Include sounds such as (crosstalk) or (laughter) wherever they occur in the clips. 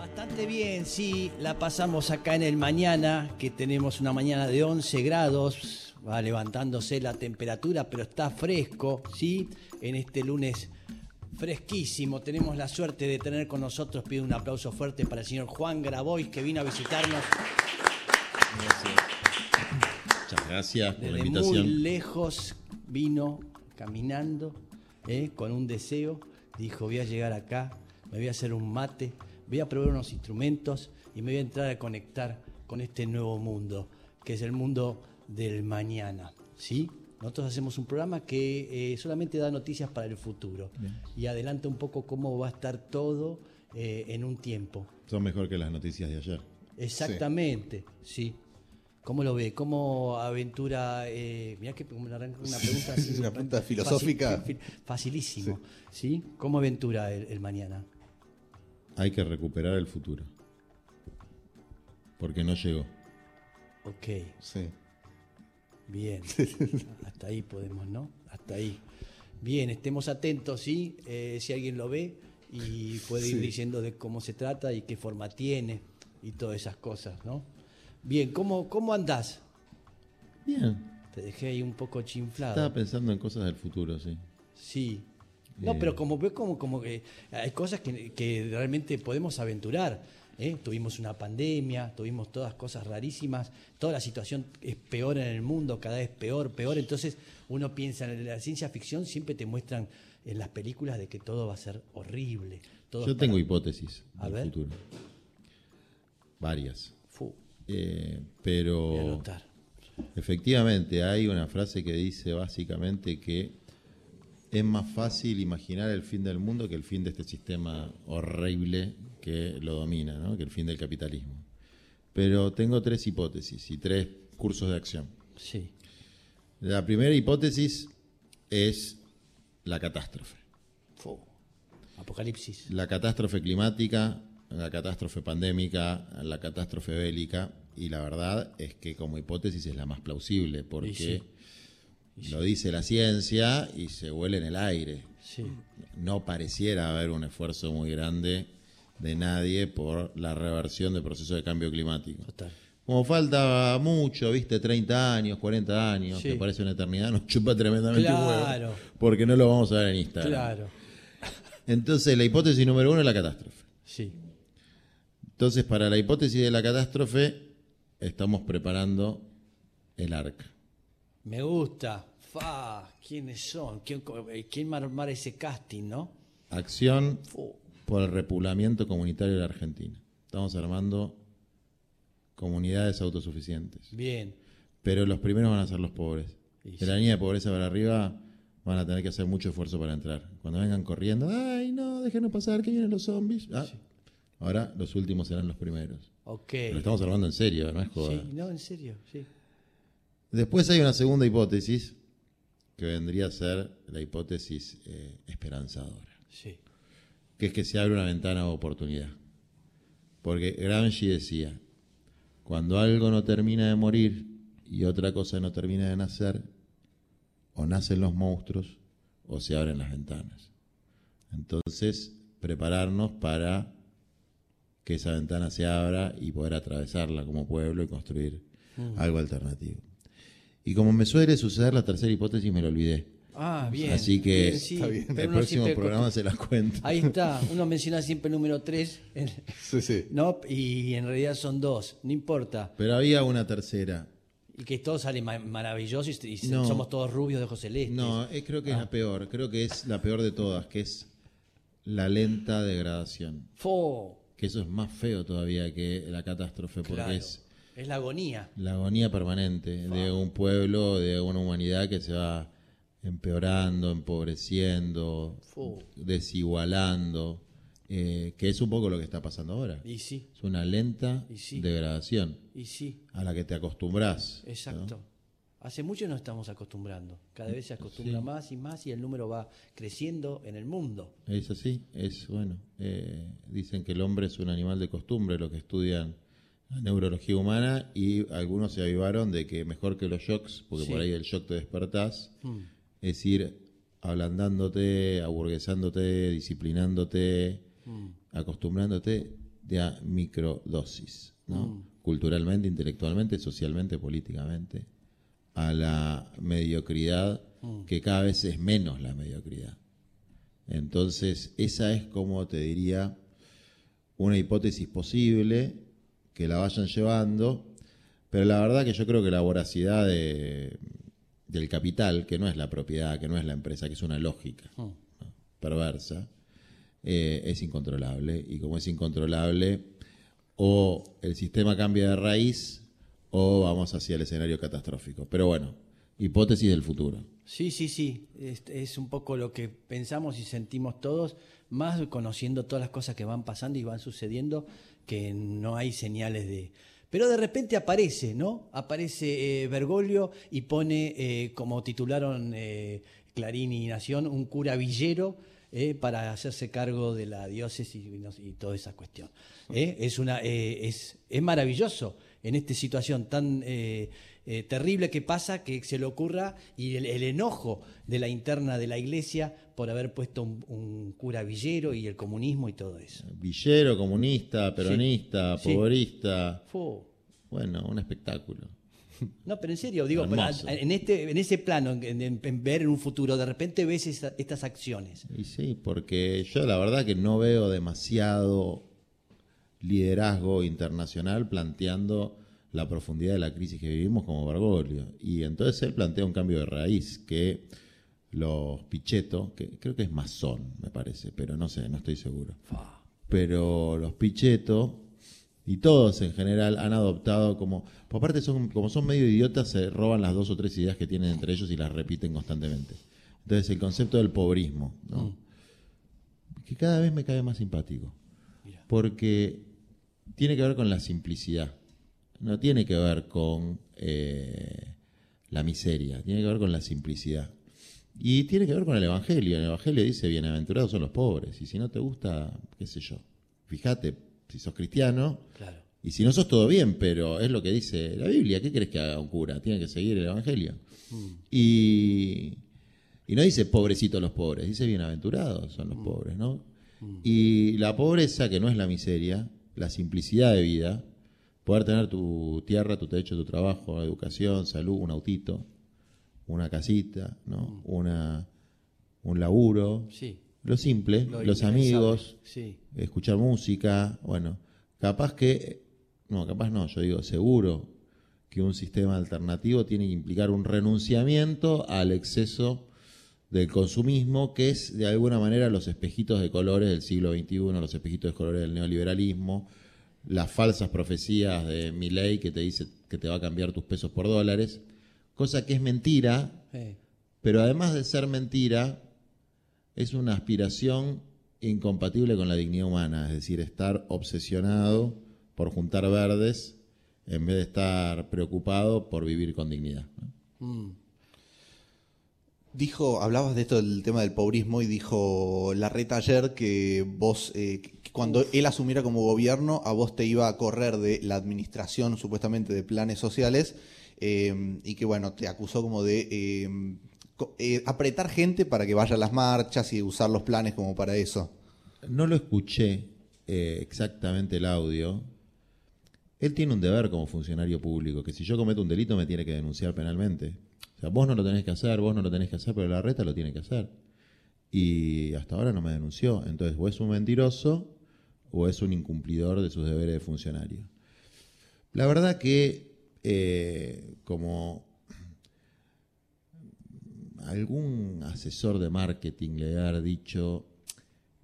Bastante bien, sí, la pasamos acá en el mañana, que tenemos una mañana de 11 grados, va levantándose la temperatura, pero está fresco, ¿sí? En este lunes fresquísimo, tenemos la suerte de tener con nosotros, pido un aplauso fuerte para el señor Juan Grabois, que vino a visitarnos Muchas gracias por la desde muy invitación. lejos, vino caminando, ¿eh? con un deseo, dijo, voy a llegar acá, me voy a hacer un mate, voy a probar unos instrumentos y me voy a entrar a conectar con este nuevo mundo, que es el mundo del mañana, ¿sí? Nosotros hacemos un programa que eh, solamente da noticias para el futuro y adelanta un poco cómo va a estar todo eh, en un tiempo. Son mejor que las noticias de ayer. Exactamente, sí. ¿Cómo lo ve? ¿Cómo aventura? Eh, mirá que me arranca una pregunta así. Una pregunta filosófica. Facil- facilísimo. ¿Sí? ¿Cómo aventura el, el mañana? Hay que recuperar el futuro. Porque no llegó. Ok, Sí. bien. (laughs) Hasta ahí podemos, ¿no? Hasta ahí. Bien, estemos atentos, ¿sí? Eh, si alguien lo ve y puede ir Sí. diciendo de cómo se trata y qué forma tiene y todas esas cosas, ¿no? Bien, ¿cómo, cómo andás? Bien. Te dejé ahí un poco chinflado. Estaba pensando en cosas del futuro, sí. Sí. No, Eh. pero como veo como, como que hay cosas que, que realmente podemos aventurar. ¿eh? Tuvimos una pandemia, tuvimos todas cosas rarísimas, toda la situación es peor en el mundo, cada vez peor, peor. Entonces uno piensa en la ciencia ficción, siempre te muestran en las películas de que todo va a ser horrible. Todo Yo tengo para- hipótesis A del ver. futuro. Varias. Fu, Eh, pero efectivamente hay una frase que dice básicamente que es más fácil imaginar el fin del mundo que el fin de este sistema horrible que lo domina, ¿no? que el fin del capitalismo. Pero tengo tres hipótesis y tres cursos de acción. Sí. La primera hipótesis es la catástrofe. Fu. Apocalipsis. La catástrofe climática, la catástrofe pandémica, la catástrofe bélica, y la verdad es que como hipótesis es la más plausible, porque lo dice la ciencia y se huele en el aire. Sí. No pareciera haber un esfuerzo muy grande de nadie por la reversión del proceso de cambio climático. Total. Como falta mucho, viste, 30 años, 40 años, Sí. que parece una eternidad, nos chupa tremendamente huevo, Claro. porque no lo vamos a ver en Instagram. Claro. Entonces, la hipótesis número uno es la catástrofe. Sí. Entonces, para la hipótesis de la catástrofe, estamos preparando el arca. Me gusta. Fa, ¿quiénes son? ¿Quién, quién va a armar ese casting, no? Acción por el repoblamiento comunitario de la Argentina. Estamos armando comunidades autosuficientes. Bien. Pero los primeros van a ser los pobres. Y De la línea de pobreza para arriba van a tener que hacer mucho esfuerzo para entrar. Cuando vengan corriendo, ay, no, déjenos pasar, que vienen los zombies. Ah, Ahora los últimos serán los primeros. Ok. Pero estamos hablando en serio, no es joda. Sí, no, en serio, sí. Después hay una segunda hipótesis que vendría a ser la hipótesis eh, esperanzadora, Sí. que es que se abre una ventana de oportunidad. Porque Gramsci decía, cuando algo no termina de morir y otra cosa no termina de nacer, o nacen los monstruos o se abren las ventanas. Entonces, prepararnos para que esa ventana se abra y poder atravesarla como pueblo y construir algo alternativo. Y como me suele suceder la tercera hipótesis, me lo olvidé. Ah, bien. Así que Bien, sí, está bien. pero el próximo programa se las cuento. Ahí está, uno menciona siempre el número 3, (laughs) Sí, sí. ¿no? Y en realidad son dos, no importa. Pero había una tercera. Y que todo sale ma- maravilloso y, No. somos todos rubios de ojos celestes. No, eh, creo que es la peor. Creo que es la peor de todas, que es la lenta degradación. Fo, Que eso es más feo todavía que la catástrofe, porque claro. es Es la agonía. la agonía permanente de un pueblo, de una humanidad que se va empeorando, empobreciendo, Fu. desigualando, eh, que es un poco lo que está pasando ahora. Y sí, Es una lenta Y sí. degradación y sí, a la que te acostumbras. exacto. Hace mucho nos estamos acostumbrando. Cada vez se acostumbra más y más y el número va creciendo en el mundo. Es así, es bueno. eh, dicen que el hombre es un animal de costumbre, lo que estudian neurología humana, y algunos se avivaron de que mejor que los shocks, porque Sí. por ahí el shock te despertás, Mm. es ir ablandándote, aburguesándote, disciplinándote, Mm. acostumbrándote de a microdosis, ¿no? culturalmente, intelectualmente, socialmente, políticamente, a la mediocridad, que cada vez es menos la mediocridad. Entonces, esa es como te diría una hipótesis posible que la vayan llevando, pero la verdad que yo creo que la voracidad de, del capital, que no es la propiedad, que no es la empresa, que es una lógica ¿no? perversa, eh, es incontrolable. Y como es incontrolable, o el sistema cambia de raíz o vamos hacia el escenario catastrófico. Pero bueno, hipótesis del futuro. Sí, sí, sí, es, es, un poco lo que pensamos y sentimos todos, más conociendo todas las cosas que van pasando y van sucediendo, que no hay señales de... Pero de repente aparece, ¿no? Aparece eh, Bergoglio y pone, eh, como titularon eh, Clarín y Nación, un cura villero eh, para hacerse cargo de la diócesis y, y toda esa cuestión. ¿eh? Es, una, es, es maravilloso en esta situación tan eh, terrible que pasa que se le ocurra y el, el enojo de la interna de la iglesia por haber puesto un, un cura villero y el comunismo y todo eso. Villero, comunista, peronista, Sí. pobrista. Bueno, un espectáculo. No, pero en serio, digo, en, este, en ese plano, en, en- en ver en un futuro, de repente ves esa- estas acciones. Y sí, porque yo la verdad que no veo demasiado liderazgo internacional planteando la profundidad de la crisis que vivimos como Bergoglio. Y entonces él plantea un cambio de raíz que los Pichetto, que creo que es masón, me parece, pero no sé, no estoy seguro. Pero los Pichetto y todos en general han adoptado como, por aparte son, como son medio idiotas, se roban las dos o tres ideas que tienen entre ellos y las repiten constantemente. Entonces el concepto del pobrismo, ¿no? que cada vez me cae más simpático, Mira. porque tiene que ver con la simplicidad, no tiene que ver con eh, la miseria, tiene que ver con la simplicidad. Y tiene que ver con el Evangelio. El Evangelio dice, bienaventurados son los pobres. Y si no te gusta, qué sé yo, fíjate, si sos cristiano, Claro. y si no sos todo bien, pero es lo que dice la Biblia. ¿Qué crees que haga un cura? Tiene que seguir el Evangelio. Y, y no dice pobrecitos los pobres, dice bienaventurados son los pobres, ¿no? Y la pobreza, que no es la miseria, la simplicidad de vida, poder tener tu tierra, tu techo, tu trabajo, educación, salud, un autito, una casita, ¿no? Una, un laburo, Sí. lo simple, Lo los amigos, Sí. escuchar música, bueno, capaz que, no, capaz no, yo digo seguro que un sistema alternativo tiene que implicar un renunciamiento al exceso del consumismo, que es de alguna manera los espejitos de colores del siglo XXI, los espejitos de colores del neoliberalismo, las falsas profecías de Milley que te dice que te va a cambiar tus pesos por dólares, cosa que es mentira, pero además de ser mentira, es una aspiración incompatible con la dignidad humana, es decir, estar obsesionado por juntar verdes en vez de estar preocupado por vivir con dignidad. mm. Dijo, hablabas de esto del tema del pobrismo y dijo Larreta ayer que vos, eh, que cuando él asumiera como gobierno, a vos te iba a correr de la administración supuestamente de planes sociales eh, y que bueno, te acusó como de eh, co- eh, apretar gente para que vaya a las marchas y usar los planes como para eso. No lo escuché eh, exactamente el audio. Él tiene un deber como funcionario público, que si yo cometo un delito me tiene que denunciar penalmente. Sea, vos no lo tenés que hacer, vos no lo tenés que hacer, pero la reta lo tiene que hacer. Y hasta ahora no me denunció. Entonces, o es un mentiroso o es un incumplidor de sus deberes de funcionario. La verdad que, eh, como algún asesor de marketing le haber dicho,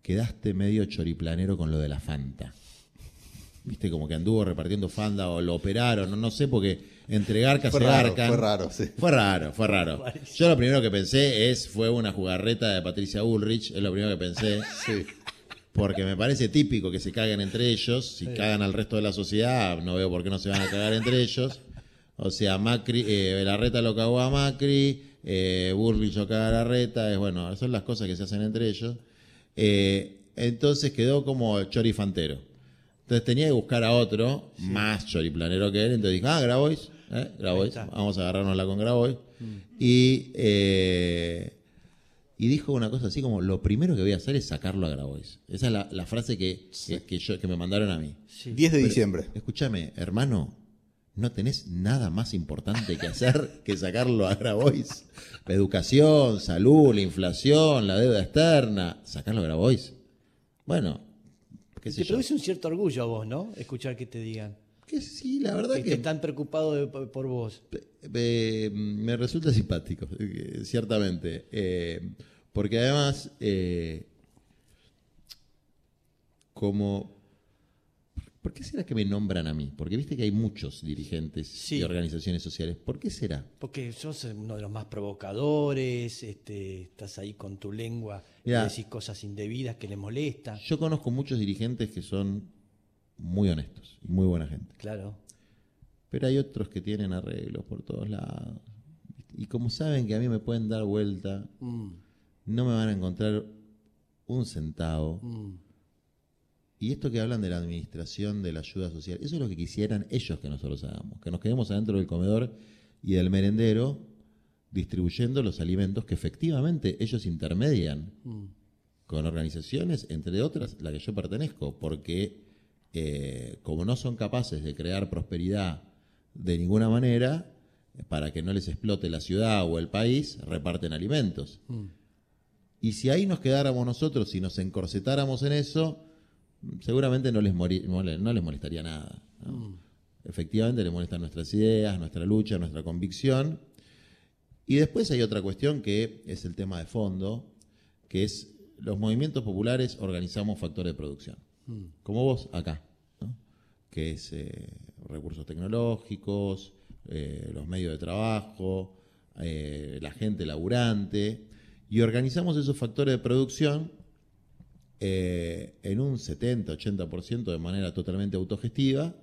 quedaste medio choriplanero con lo de la Fanta. Viste, como que anduvo repartiendo Fanta o lo operaron, no, no sé, porque entre garcas Fue se raro, garcan. fue raro, sí. Fue raro, fue raro. Yo lo primero que pensé es, fue una jugarreta de Patricia Bullrich, es lo primero que pensé. (laughs) Sí. Porque me parece típico que se caguen entre ellos. Si cagan al resto de la sociedad, no veo por qué no se van a cagar entre ellos. O sea, Macri, eh, Larreta lo cagó a Macri, eh, Bullrich lo caga a Larreta. Es, bueno, son las cosas que se hacen entre ellos. Eh, entonces quedó como chorifantero. Entonces tenía que buscar a otro más choriplanero que él. Entonces dije, ah, Grabois, ¿eh? Grabois, vamos a agarrárnosla con Grabois. Y eh, y dijo una cosa así como, lo primero que voy a hacer es sacarlo a Grabois. Esa es la, la frase que, que, que yo, que me mandaron a mí. Sí. 10 de diciembre. Escúchame, hermano, no tenés nada más importante que hacer (laughs) que sacarlo a Grabois. La educación, salud, la inflación, la deuda externa, sacarlo a Grabois. Bueno, qué sé Te yo. produce un cierto orgullo a vos, ¿no? Escuchar que te digan. Que sí, la verdad Que, que, están preocupados por, vos. eh, me resulta simpático, eh, ciertamente. Eh, porque además, eh, como... ¿Por qué será que me nombran a mí? Porque viste que hay muchos dirigentes Sí. y organizaciones sociales. ¿Por qué será? Porque sos uno de los más provocadores, este, estás ahí con tu lengua Mirá. y decís cosas indebidas que le molestan. Yo conozco muchos dirigentes que son muy honestos y muy buena gente. Claro. Pero hay otros que tienen arreglos por todos lados. Y como saben que a mí me pueden dar vuelta, Mm, no me van a encontrar un centavo. mm. Y esto que hablan de la administración de la ayuda social, eso es lo que quisieran ellos que nosotros hagamos, que nos quedemos adentro del comedor y del merendero distribuyendo los alimentos que efectivamente ellos intermedian Mm. con organizaciones, entre otras la que yo pertenezco, porque eh, como no son capaces de crear prosperidad de ninguna manera, para que no les explote la ciudad o el país, reparten alimentos. Mm. Y si ahí nos quedáramos nosotros y nos encorsetáramos en eso, seguramente no les, mori- no le- no les molestaría nada. ¿no? Efectivamente les molestan nuestras ideas, nuestra lucha, nuestra convicción. Y después hay otra cuestión que es el tema de fondo, que es los movimientos populares organizamos factores de producción. Como vos acá, ¿no? que es eh, recursos tecnológicos, eh, los medios de trabajo, eh, la gente laburante, y organizamos esos factores de producción eh, en un 70-80% de manera totalmente autogestiva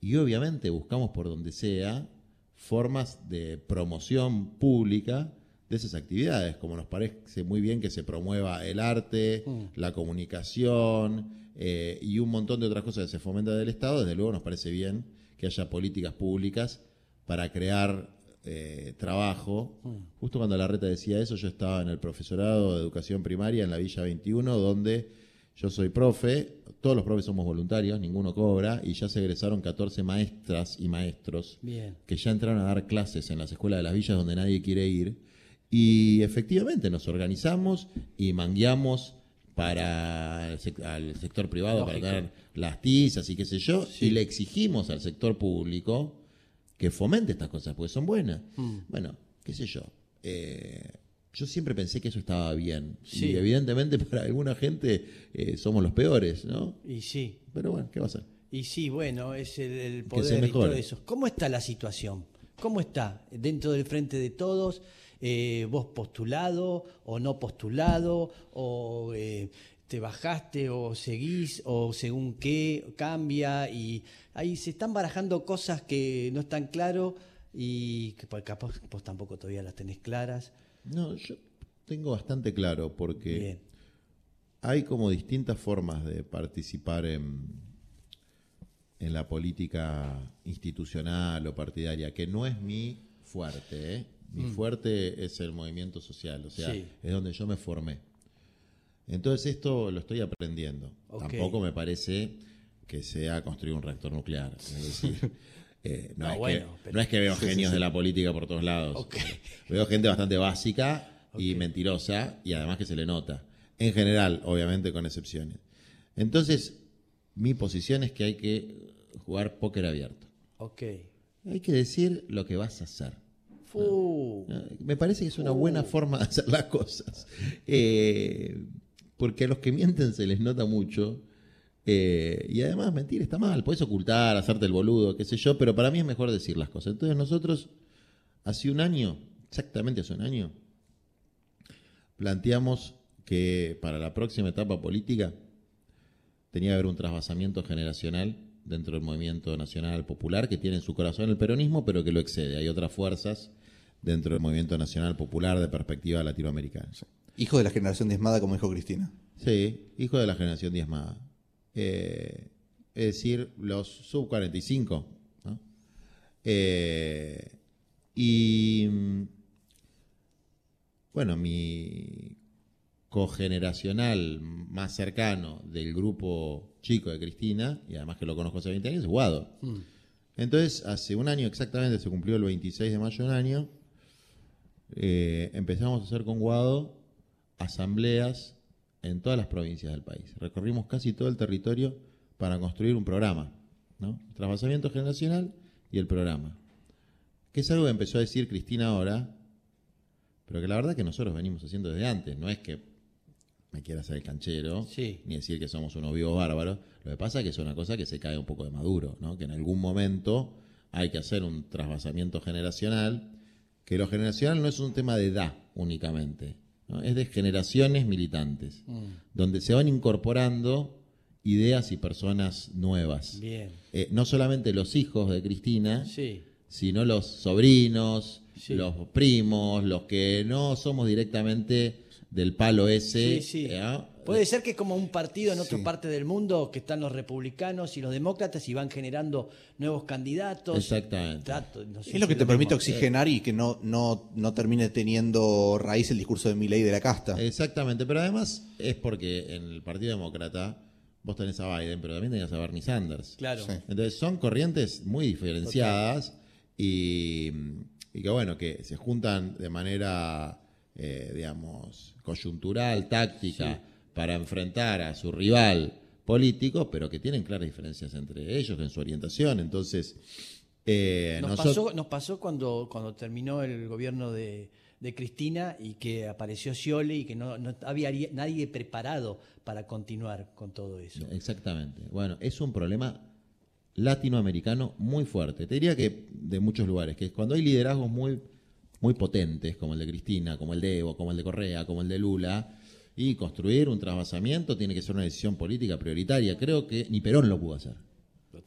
y obviamente buscamos por donde sea formas de promoción pública de esas actividades, como nos parece muy bien que se promueva el arte, la comunicación eh, y un montón de otras cosas que se fomentan del Estado, desde luego nos parece bien que haya políticas públicas para crear eh, trabajo. Justo cuando la reta decía eso, yo estaba en el profesorado de educación primaria en la Villa 21, donde yo soy profe, todos los profes somos voluntarios, ninguno cobra, y ya se egresaron 14 maestras y maestros Bien. que ya entraron a dar clases en las escuelas de las villas donde nadie quiere ir. Y efectivamente nos organizamos y mangueamos para el sec- al sector privado Lógico. para dar las tizas y qué sé yo, Sí. y le exigimos al sector público que fomente estas cosas, porque son buenas. Mm. Bueno, qué sé yo. eh, yo siempre pensé que eso estaba bien. Sí. Y evidentemente (laughs) para alguna gente eh, somos los peores, ¿no? Y sí, Pero bueno, ¿qué va a ser? y sí, bueno, es el, el poder y mejore. todo eso. ¿Cómo está la situación? ¿Cómo está dentro del frente de todos? Eh, ¿Vos postulado o no postulado? ¿O eh, te bajaste o seguís? ¿O según qué cambia? Y ahí se están barajando cosas que no están claro y que por- capaz vos tampoco todavía las tenés claras. No, yo tengo bastante claro porque Bien. hay como distintas formas de participar en, en la política institucional o partidaria, que no es mi fuerte. ¿eh? Mi fuerte es el movimiento social, o sea, Mm. Sí. es donde yo me formé. Entonces esto lo estoy aprendiendo. Tampoco me parece que sea construir un reactor nuclear. Es decir, eh, (laughs) no, No, es bueno, que, pero- no es que veo genios de la política por todos lados. (laughs) Veo gente bastante básica y mentirosa y además que se le nota. En general, obviamente con excepciones. Entonces, mi posición es que hay que jugar póker abierto. Ok. Hay que decir lo que vas a hacer. Fu. Eh, Me parece que es una buena forma de hacer las cosas. Eh, porque a los que mienten se les nota mucho. Eh, y además mentir está mal. Puedes ocultar, hacerte el boludo, qué sé yo, pero para mí es mejor decir las cosas. Entonces nosotros, hace un año, exactamente hace un año, planteamos que para la próxima etapa política tenía que haber un trasvasamiento generacional dentro del movimiento nacional popular que tiene en su corazón el peronismo, pero que lo excede. Hay otras fuerzas dentro del movimiento nacional popular de perspectiva latinoamericana. Hijo de la generación diezmada, como dijo Cristina. Sí, hijo de la generación diezmada. Eh, es decir, los sub 45. ¿no? Eh, y mm, bueno, mi cogeneracional más cercano del grupo chico de Cristina, y además que lo conozco hace 20 años, es Guado. Entonces, hace un año exactamente, se cumplió el 26 de mayo de un año, eh, empezamos a hacer con Guado asambleas en todas las provincias del país. Recorrimos casi todo el territorio para construir un programa, ¿no? Trasvasamiento generacional y el programa. Que es algo que empezó a decir Cristina ahora, pero que la verdad que nosotros venimos haciendo desde antes. No es que me quiera hacer el canchero, Sí. ni decir que somos unos vivos bárbaros. Lo que pasa es que es una cosa que se cae un poco de maduro, ¿no? Que en algún momento hay que hacer un trasvasamiento generacional, que lo generacional no es un tema de edad únicamente, ¿no? es de generaciones militantes, donde se van incorporando ideas y personas nuevas. Bien. Eh, no solamente los hijos de Cristina, Sí. sino los sobrinos, Sí. los primos, los que no somos directamente del palo ese. Sí, sí. ¿eh? Puede ser que es como un partido en otra Sí. parte del mundo que están los republicanos y los demócratas y van generando nuevos candidatos. Exactamente. Trato- no sé Es lo si que te permite mismo. oxigenar y que no, no, no termine teniendo raíz el discurso de Milei de la casta. Exactamente, pero además es porque en el Partido Demócrata vos tenés a Biden, pero también tenés a Bernie Sanders. Claro. Sí. Entonces son corrientes muy diferenciadas y, y que bueno, que se juntan de manera, eh, digamos, coyuntural, táctica, para enfrentar a su rival político, pero que tienen claras diferencias entre ellos en su orientación. Entonces, eh, Nos, nosotros- pasó, nos pasó cuando, cuando terminó el gobierno de, de Cristina y que apareció Scioli y que no, no había nadie preparado para continuar con todo eso. Exactamente. Bueno, es un problema latinoamericano muy fuerte. Te diría que de muchos lugares, que es cuando hay liderazgos muy, muy potentes, como el de Cristina, como el de Evo, como el de Correa, como el de Lula, y construir un trasvasamiento tiene que ser una decisión política prioritaria. Creo que ni Perón lo pudo hacer.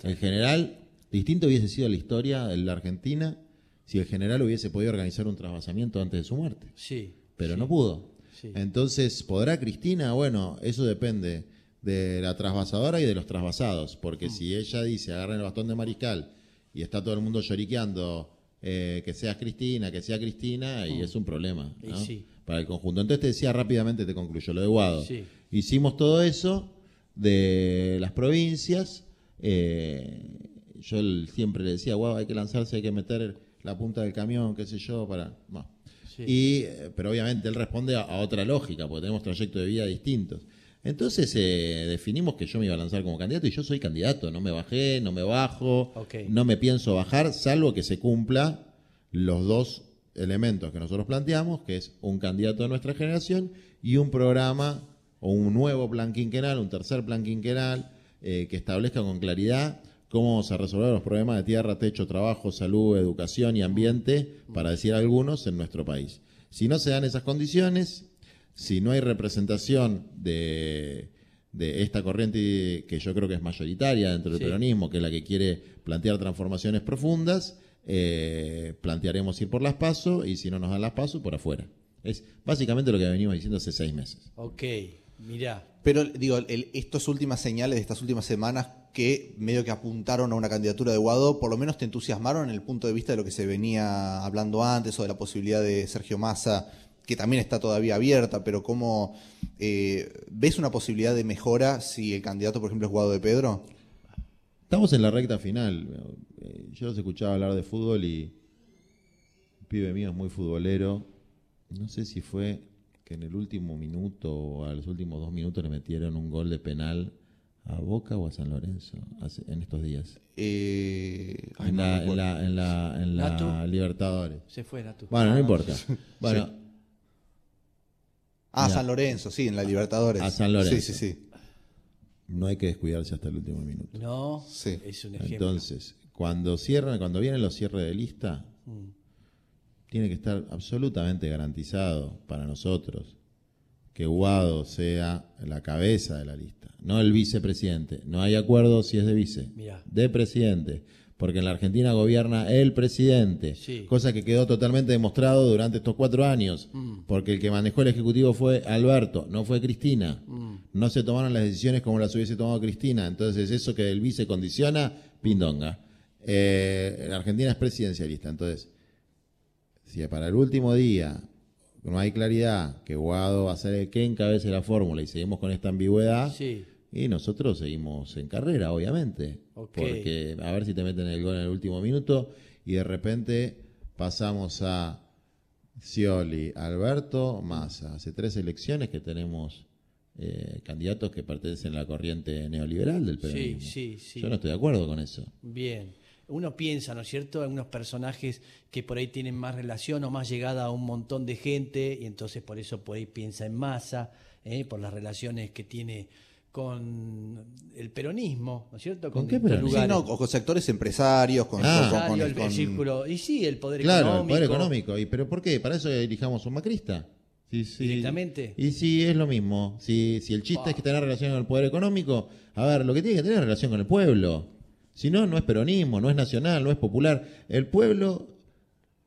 En general, distinto hubiese sido la historia de la Argentina si el general hubiese podido organizar un trasvasamiento antes de su muerte Sí. pero sí, no pudo. sí. Entonces, ¿podrá Cristina? Bueno, eso depende de la trasvasadora y de los trasvasados, porque Mm. si ella dice agarren el bastón de mariscal y está todo el mundo lloriqueando eh, que seas Cristina, que sea Cristina, y es un problema Mm. Sí. Para el conjunto. Entonces te decía rápidamente, te concluyo, lo de Guado. Sí. Hicimos todo eso de las provincias. eh, yo siempre le decía, Guado, hay que lanzarse, hay que meter la punta del camión, qué sé yo, para... no. Sí. Y, eh, pero obviamente él responde a, a otra lógica, porque tenemos trayectos de vida distintos. Entonces eh, definimos que yo me iba a lanzar como candidato y yo soy candidato, no me bajé, no me bajo, no me pienso bajar, salvo que se cumpla los dos elementos que nosotros planteamos, que es un candidato de nuestra generación y un programa o un nuevo plan quinquenal, un tercer plan quinquenal, eh, que establezca con claridad cómo vamos a resolver los problemas de tierra, techo, trabajo, salud, educación y ambiente, para decir algunos, en nuestro país. Si no se dan esas condiciones, si no hay representación de, de esta corriente que yo creo que es mayoritaria dentro del Sí. peronismo, que es la que quiere plantear transformaciones profundas, eh, plantearemos ir por las pasos y si no nos dan las pasos, por afuera. Es básicamente lo que venimos diciendo hace seis meses. Ok, mirá. Pero digo, el- estas últimas señales de estas últimas semanas que medio que apuntaron a una candidatura de Guado, por lo menos te entusiasmaron en el punto de vista de lo que se venía hablando antes o de la posibilidad de Sergio Massa, que también está todavía abierta, pero ¿cómo eh, ves una posibilidad de mejora si el candidato, por ejemplo, es Guado de Pedro? Estamos en la recta final. Eh, Yo los escuchaba hablar de fútbol y un pibe mío es muy futbolero. No sé si fue que en el último minuto o a los últimos dos minutos le metieron un gol de penal a Boca o a San Lorenzo hace- en estos días. Eh, en, la, en, la, en, la, en la. Libertadores. Se fue Natu. Bueno, no importa. Bueno, Ah, Mira. San Lorenzo, sí, en la Libertadores. A San Lorenzo. Sí, sí, sí. No hay que descuidarse hasta el último minuto. No, Sí. es un ejemplo. Entonces, cuando cierran, cuando vienen los cierres de lista, tiene que estar absolutamente garantizado para nosotros que Guado sea la cabeza de la lista, no el vicepresidente. No hay acuerdo si es de vice, Mirá. de presidente, porque en la Argentina gobierna el presidente, Sí. cosa que quedó totalmente demostrado durante estos cuatro años, porque el que manejó el Ejecutivo fue Alberto, no fue Cristina. No se tomaron las decisiones como las hubiese tomado Cristina, entonces eso que el vice condiciona, pindonga. Eh, la Argentina es presidencialista, entonces si para el último día no hay claridad que Guado va a ser el que encabece la fórmula y seguimos con esta ambigüedad, Sí. Y nosotros seguimos en carrera, obviamente. Porque a ver si te meten el gol en el último minuto y de repente pasamos a Scioli, Alberto, Massa. Hace tres elecciones que tenemos eh, candidatos que pertenecen a la corriente neoliberal del Sí, peronismo. sí, sí. Yo no estoy de acuerdo con eso. Bien. Uno piensa, ¿no es cierto?, algunos personajes que por ahí tienen más relación o más llegada a un montón de gente y entonces por eso por ahí piensa en masa, ¿eh? por las relaciones que tiene con el peronismo, ¿no es cierto? ¿Con qué peronismo? Sí, no, con sectores empresarios, con, Ah. con- con- Empresario, el, con- el círculo, y sí, el poder Claro, económico. el poder económico. ¿Y pero por qué? ¿Para eso elijamos un macrista? Sí, sí. ¿Directamente? Y sí, es lo mismo. Si, si el chiste es que tener relación con el poder económico, a ver, lo que tiene que tener es relación con el pueblo. Si no, no es peronismo, no es nacional, no es popular. El pueblo,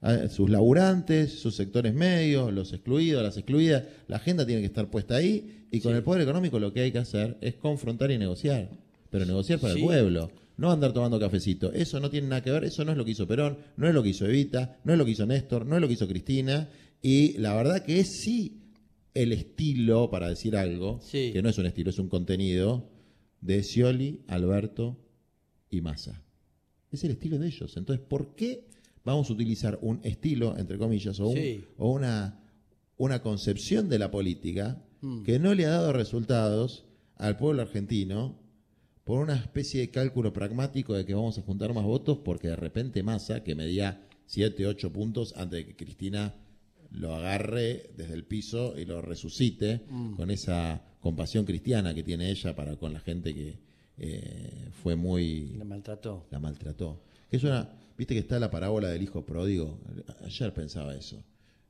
a- sus laburantes, sus sectores medios, los excluidos, las excluidas, la agenda tiene que estar puesta ahí. Y con Sí. el poder económico lo que hay que hacer es confrontar y negociar. Pero negociar para Sí. el pueblo. No andar tomando cafecito. Eso no tiene nada que ver. Eso no es lo que hizo Perón, no es lo que hizo Evita, no es lo que hizo Néstor, no es lo que hizo Cristina. Y la verdad que es sí el estilo, para decir algo, Sí. que no es un estilo, es un contenido, de Scioli, Alberto y Massa. Es el estilo de ellos. Entonces, ¿por qué vamos a utilizar un estilo, entre comillas, o, un- Sí. o una, una concepción de la política Mm. que no le ha dado resultados al pueblo argentino por una especie de cálculo pragmático de que vamos a juntar más votos porque de repente Massa, que medía 7, 8 puntos antes de que Cristina lo agarre desde el piso y lo resucite Mm. con esa compasión cristiana que tiene ella para con la gente que eh, fue muy La maltrató. la maltrató. Es una, viste que está la parábola del hijo pródigo. Ayer pensaba eso,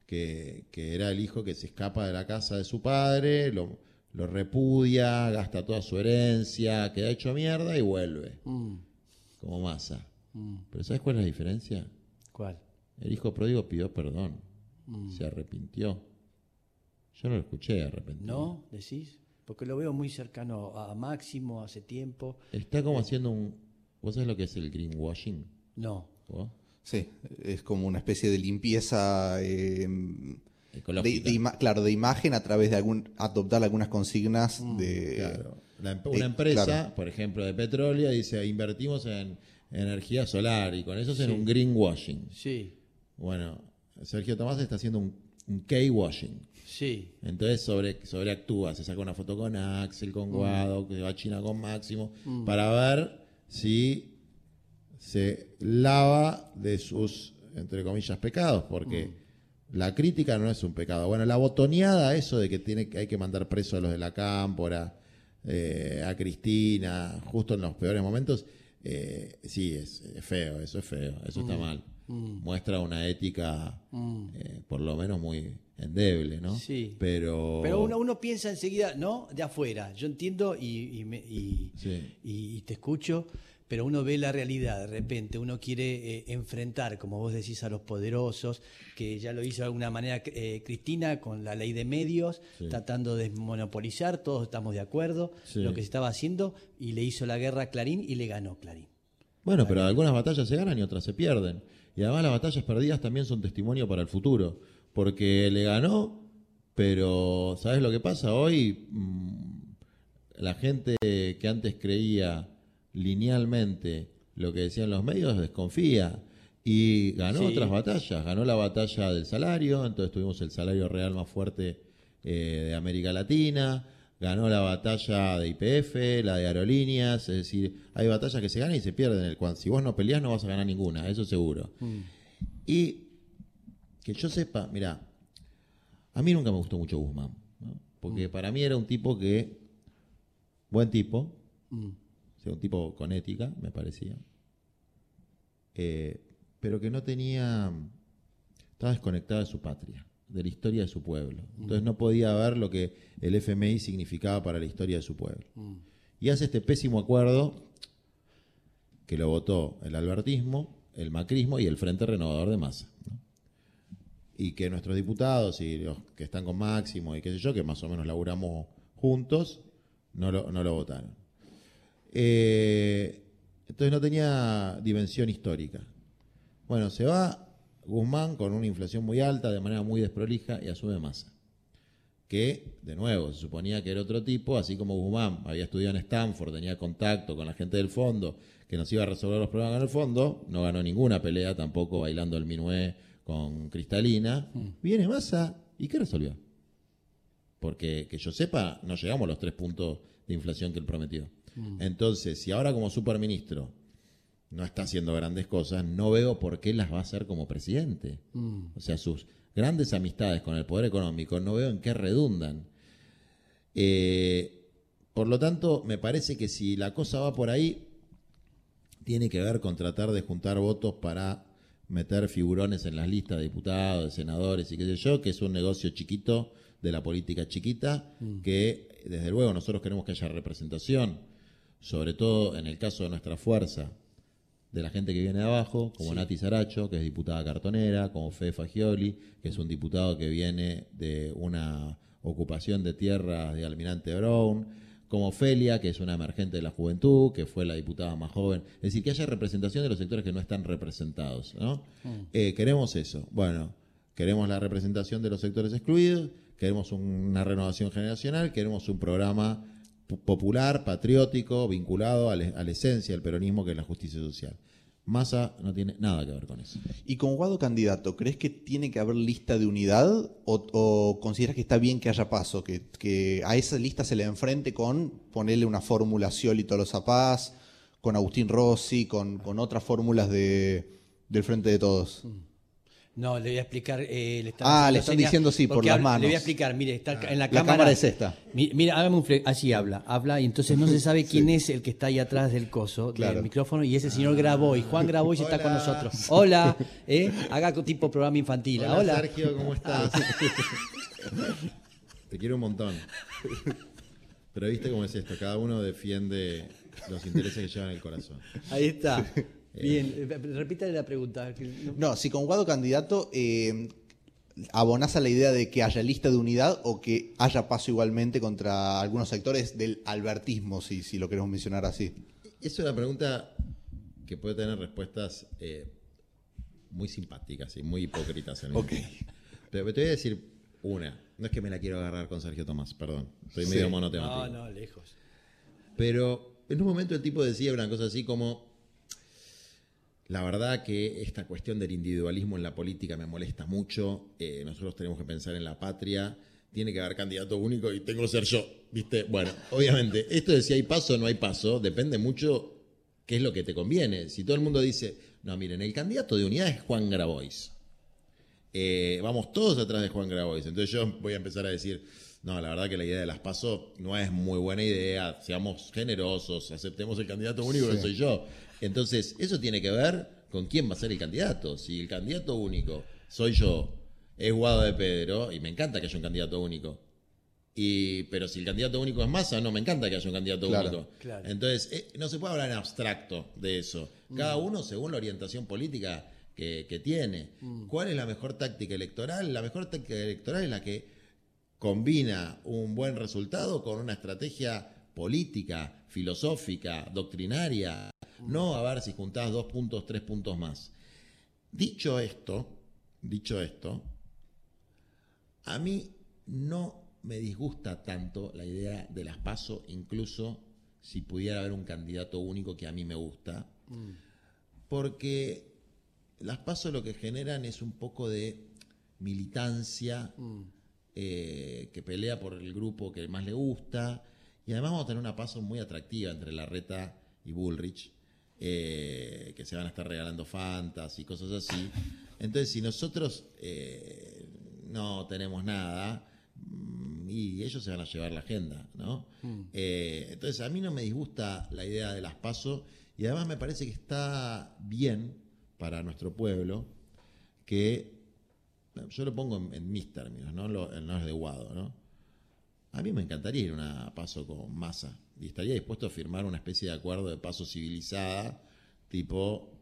que, que era el hijo que se escapa de la casa de su padre, lo, lo repudia, gasta toda su herencia, queda hecho mierda y vuelve, Mm, como masa. mm. Pero ¿sabes cuál es la diferencia? ¿Cuál? El hijo pródigo pidió perdón, Mm. se arrepintió. Yo no lo escuché arrepentido. ¿No? ¿Decís? Porque lo veo muy cercano a Máximo hace tiempo. Está como haciendo un... ¿Vos sabés lo que es el greenwashing? No. Sí, es como una especie de limpieza eh, de, Ecológica. de ima- claro, de imagen a través de algún adoptar algunas consignas de Claro. La em- eh, una empresa, claro. por ejemplo, de petróleo, dice invertimos en energía solar y con eso hacen Sí. un greenwashing. Sí, Bueno, Sergio Tomás está haciendo un, un K-washing. sí. Entonces sobre, sobreactúa, se saca una foto con Axel, Mm. con Guado, que va a China con Máximo, para ver si se lava de sus, entre comillas, pecados, porque Mm. la crítica no es un pecado. Bueno, la botoneada, eso de que tiene que hay que mandar preso a los de la cámpora, eh, a Cristina, justo en los peores momentos, eh, sí, es, es feo, eso es feo, eso Mm. está mal. Muestra una ética, eh, por lo menos muy endeble, ¿no? Sí. Pero, Pero uno, uno piensa enseguida, no, de afuera. Yo entiendo y, y, me- y- Sí. y- y te escucho, pero uno ve la realidad. De repente uno quiere eh, enfrentar, como vos decís, a los poderosos, que ya lo hizo de alguna manera eh, Cristina con la ley de medios, Sí. tratando de monopolizar, todos estamos de acuerdo, Sí. lo que se estaba haciendo, y le hizo la guerra a Clarín y le ganó Clarín. Bueno, pero algunas batallas se ganan y otras se pierden. Y además las batallas perdidas también son testimonio para el futuro. Porque le ganó, pero ¿sabes lo que pasa? Hoy mm, la gente que antes creía linealmente lo que decían los medios desconfía. Y ganó Sí. otras batallas. Ganó la batalla del salario, entonces tuvimos el salario real más fuerte eh, de América Latina. Ganó la batalla de IPF, la de aerolíneas, es decir, hay batallas que se ganan y se pierden. El si vos no peleás no vas a ganar ninguna, eso seguro. Y que yo sepa, mira, a mí nunca me gustó mucho Guzmán, ¿no? porque para mí era un tipo que, buen tipo, Mm. Sea, un tipo con ética, me parecía, eh, pero que no tenía, estaba desconectado de su patria, de la historia de su pueblo. Entonces no podía ver lo que el FMI significaba para la historia de su pueblo. Mm. Y hace este pésimo acuerdo que lo votó el albertismo, el macrismo y el Frente Renovador de Masa. ¿no? Y que nuestros diputados y los que están con Máximo y qué sé yo, que más o menos laburamos juntos, no lo, no lo votaron. Eh, entonces no tenía dimensión histórica. Bueno, se va Guzmán con una inflación muy alta, de manera muy desprolija, y asume Massa. Que, de nuevo, se suponía que era otro tipo, así como Guzmán había estudiado en Stanford, tenía contacto con la gente del fondo, que nos iba a resolver los problemas en el fondo, no ganó ninguna pelea, tampoco bailando el minué con Cristalina. Viene Massa, ¿y qué resolvió? Porque que yo sepa, no llegamos a los tres puntos de inflación que él prometió. Entonces, si ahora como superministro no está haciendo grandes cosas, no veo por qué las va a hacer como presidente. O sea, sus grandes amistades con el poder económico no veo en qué redundan. Eh, por lo tanto, me parece que si la cosa va por ahí, tiene que ver con tratar de juntar votos para meter figurones en las listas de diputados, de senadores y qué sé yo, que es un negocio chiquito de la política chiquita, que desde luego nosotros queremos que haya representación, sobre todo en el caso de nuestra fuerza, de la gente que viene de abajo, como Nati Saracho, que es diputada cartonera, como Fede Fagioli, que es un diputado que viene de una ocupación de tierras de Almirante Brown, como Felia, que es una emergente de la juventud, que fue la diputada más joven. Es decir, que haya representación de los sectores que no están representados. ¿no? Eh, queremos eso. Bueno, queremos la representación de los sectores excluidos, queremos una renovación generacional, queremos un programa popular, patriótico, vinculado a, la- a la esencia del peronismo, que es la justicia social. Massa no tiene nada que ver con eso. Y con Guado candidato, ¿crees que tiene que haber lista de unidad o, o consideras que está bien que haya paso? Que, que a esa lista se le enfrente con ponerle una fórmula Scioli Tolosa Paz, con Agustín Rossi, con, con otras fórmulas de, del Frente de Todos. No, le voy a explicar. eh, le están Ah, le están señas, diciendo sí, por porque las manos. Le voy a explicar, mire, está en la La cámara. cámara es esta. Mi- Mira, hágame un fle- así habla, habla, y entonces no se sabe (laughs) quién es el que está ahí atrás del coso, Claro. del micrófono, y ese señor Graboy. Juan Graboy está con Hola. nosotros. (laughs) Hola, ¿eh? haga tipo programa infantil. Hola. Sergio, ¿cómo estás? (laughs) Te quiero un montón. Pero viste cómo es esto, cada uno defiende los intereses que llevan el corazón. Ahí está. Bien, eh, repítale la pregunta. no- No, si con Guado candidato eh, abonás a la idea de que haya lista de unidad o que haya paso igualmente contra algunos sectores del albertismo, si, si lo queremos mencionar así. Es una pregunta que puede tener respuestas eh, muy simpáticas y muy hipócritas en el Ok. Pero te voy a decir una. No es que me la quiero agarrar con Sergio Tomás, perdón. Estoy Sí. medio No, monotemático. no, lejos. Pero en un momento el tipo decía una cosa así como, la verdad que esta cuestión del individualismo en la política me molesta mucho, eh, nosotros tenemos que pensar en la patria, tiene que haber candidato único y tengo que ser yo, ¿viste? Bueno, obviamente, esto de si hay paso o no hay paso, depende mucho qué es lo que te conviene. Si todo el mundo dice, no, miren, el candidato de unidad es Juan Grabois. Eh, vamos todos atrás de Juan Grabois. Entonces yo voy a empezar a decir, no, la verdad que la idea de las PASO no es muy buena idea, seamos generosos, aceptemos el candidato único que soy yo. Entonces, eso tiene que ver con quién va a ser el candidato. Si el candidato único soy yo, es Guado de Pedro, y me encanta que haya un candidato único. Y, pero si el candidato único es Massa, no me encanta que haya un candidato Claro, único. claro. Entonces, eh, no se puede hablar en abstracto de eso. Cada uno según la orientación política que, que tiene. ¿Cuál es la mejor táctica electoral? La mejor táctica electoral es la que combina un buen resultado con una estrategia política, filosófica, doctrinaria. No a ver si juntás dos puntos, tres puntos más. Dicho esto, dicho esto, a mí no me disgusta tanto la idea de las PASO, incluso si pudiera haber un candidato único que a mí me gusta, porque las PASO lo que generan es un poco de militancia eh, que pelea por el grupo que más le gusta, y además vamos a tener una PASO muy atractiva entre Larreta y Bullrich, eh, que se van a estar regalando fantas y cosas así. Entonces, si nosotros eh, no tenemos nada, mm, y ellos se van a llevar la agenda, ¿no? Eh, entonces, a mí no me disgusta la idea de las PASO, y además me parece que está bien para nuestro pueblo que, yo lo pongo en, en mis términos, ¿no? Lo- no es de Guado, ¿no? A mí me encantaría ir a una paso con masa y estaría dispuesto a firmar una especie de acuerdo de paso civilizada, tipo,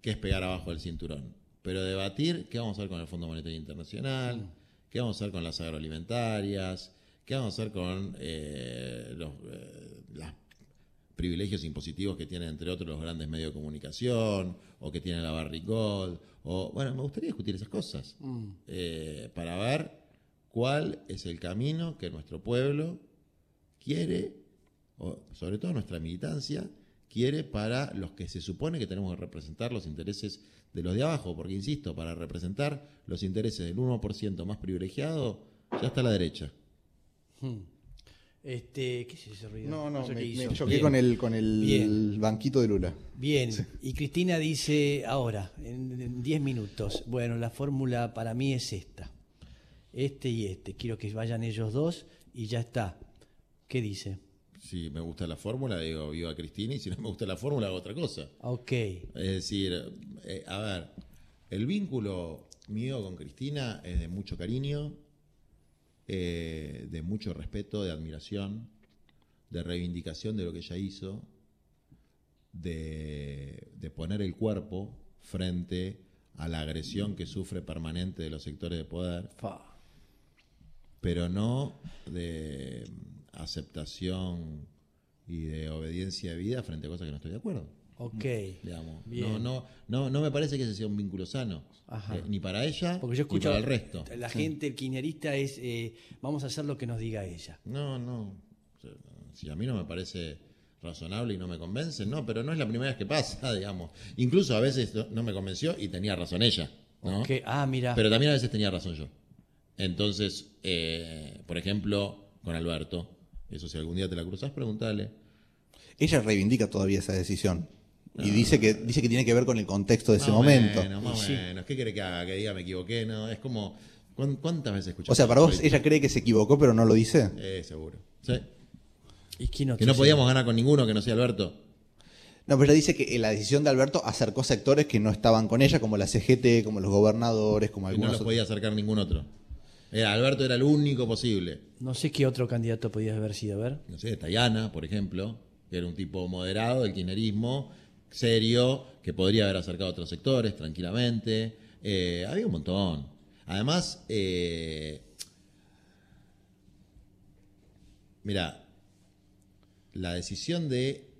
que es pegar abajo del cinturón. Pero debatir qué vamos a hacer con el Fondo Monetario Internacional, qué vamos a hacer con las agroalimentarias, qué vamos a hacer con eh, los, eh, las privilegios impositivos que tienen entre otros los grandes medios de comunicación o que tiene la Barricol o bueno me gustaría discutir esas cosas eh, para ver cuál es el camino que nuestro pueblo quiere o sobre todo nuestra militancia quiere para los que se supone que tenemos que representar los intereses de los de abajo, porque insisto, para representar los intereses del 1% más privilegiado, ya está a la derecha. Este, ¿Qué es ese ruido? No, no, sé me, qué me hizo. choqué Bien. con el, con el Bien. banquito de Lula. Bien, y Cristina dice ahora, en en 10 minutos, bueno, la fórmula para mí es esta, este y este, quiero que vayan ellos dos y ya está. ¿Qué dice? Si me gusta la fórmula, digo viva Cristina, y si no me gusta la fórmula, hago otra cosa. Ok, Es decir, eh, a ver, el vínculo mío con Cristina es de mucho cariño, eh, de mucho respeto, de admiración, de reivindicación de lo que ella hizo, de, de poner el cuerpo frente a la agresión que sufre permanente de los sectores de poder, fa. pero no de aceptación y de obediencia de vida frente a cosas que no estoy de acuerdo. ok. Digamos. Bien. No, no, no, no me parece que ese sea un vínculo sano, Ajá. eh, ni para ella Porque yo ni para el resto. la gente, el kirchnerista es, eh, vamos a hacer lo que nos diga ella. No, no. Si a mí no me parece razonable y no me convence, no, pero no es la primera vez que pasa, (laughs) digamos. Incluso a veces no- no me convenció y tenía razón ella, ¿no? Ok, Ah, mira, Pero también a veces tenía razón yo. Entonces, eh, por ejemplo, con Alberto, eso si algún día te la cruzas, pregúntale. Ella reivindica todavía esa decisión. Y dice que, dice que tiene que ver con el contexto de ese Más momento. menos, más o Sí. menos. ¿Qué quiere que haga? Que diga me equivoqué, ¿no? Es como, ¿cuán- ¿cuántas veces escuchas? O sea, para vos, ella cree que se equivocó, pero no lo dice. Eh, seguro. Sí. ¿y quién otro Que no podíamos ganar con ninguno que no sea Alberto. No, pero ella dice que la decisión de Alberto acercó sectores que no estaban con ella, como la CGT, como los gobernadores, como Y no algunos los podía acercar ningún otro. Era, Alberto era el único posible. No sé qué otro candidato podía haber sido, a ver. No sé, Tayana, por ejemplo, que era un tipo moderado del kirchnerismo, serio, que podría haber acercado a otros sectores tranquilamente. Eh, había un montón. Además, eh, mira, la decisión de...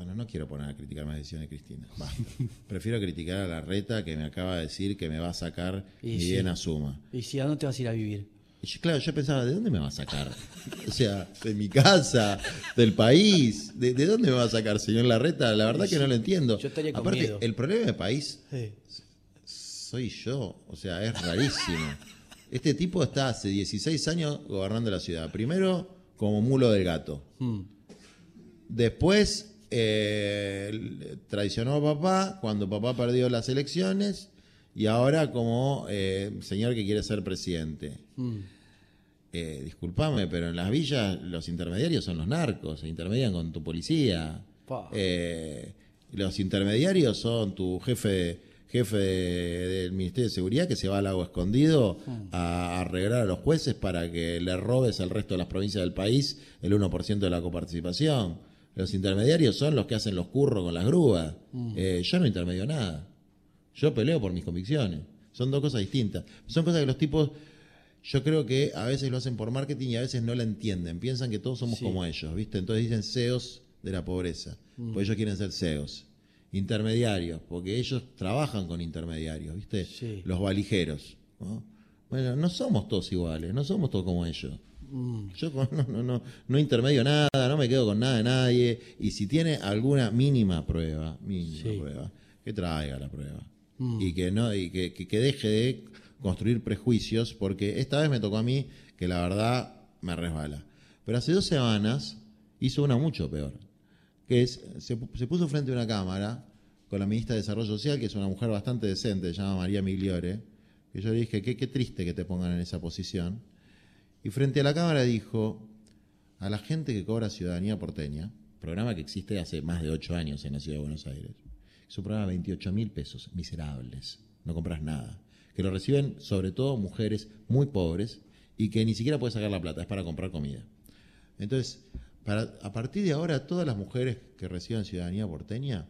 Bueno, no quiero poner a criticar más decisiones de Cristina. Basta. Prefiero criticar a la reta que me acaba de decir que me va a sacar Y ni sí. bien asuma. Y si a dónde te vas a ir a vivir. Y yo, claro, yo pensaba, ¿de dónde me va a sacar? O sea, de mi casa, del país. ¿De, de dónde me va a sacar, señor Larreta? La verdad que no lo entiendo. Yo estaría con Aparte, miedo. el problema del país Sí. soy yo. O sea, es rarísimo. Este tipo está hace 16 años gobernando la ciudad. Primero, como mulo del gato. Mm. Después, eh, traicionó a papá cuando papá perdió las elecciones. Y ahora como eh, señor que quiere ser presidente. Mm. Eh, disculpame, pero en las villas los intermediarios son los narcos, se intermedian con tu policía. Eh, los intermediarios son tu jefe jefe de- del Ministerio de Seguridad que se va al lago escondido a arreglar a los jueces para que le robes al resto de las provincias del país el 1% de la coparticipación. Los intermediarios son los que hacen los curros con las grúas. Eh, yo no intermedio nada. Yo peleo por mis convicciones. Son dos cosas distintas. Son cosas que los tipos, yo creo que a veces lo hacen por marketing y a veces no la entienden. Piensan que todos somos Sí. como ellos, ¿viste? Entonces dicen CEOs de la pobreza. Porque ellos quieren ser CEOs. Intermediarios, porque ellos trabajan con intermediarios, ¿viste? Sí. Los valijeros. ¿no? Bueno, no somos todos iguales, no somos todos como ellos. Yo con- (laughs) no, no, no, no intermedio nada, no me quedo con nada de nadie. Y si tiene alguna mínima prueba, mínima Sí. prueba, que traiga la prueba. Y que no, y que, que- que deje de construir prejuicios, porque esta vez me tocó a mí que la verdad me resbala. Pero hace dos semanas hizo una mucho peor. Que es, se, se puso frente a una cámara con la ministra de Desarrollo Social, que es una mujer bastante decente, se llama María Migliore, que yo le dije, qué, qué triste que te pongan en esa posición. Y frente a la cámara dijo a la gente que cobra ciudadanía porteña, programa que existe hace más de ocho años en la ciudad de Buenos Aires, es un programa de 28 mil pesos, miserables, no compras nada, que lo reciben sobre todo mujeres muy pobres y que ni siquiera puedes sacar la plata, es para comprar comida. Entonces, a partir de ahora, todas las mujeres que reciban ciudadanía porteña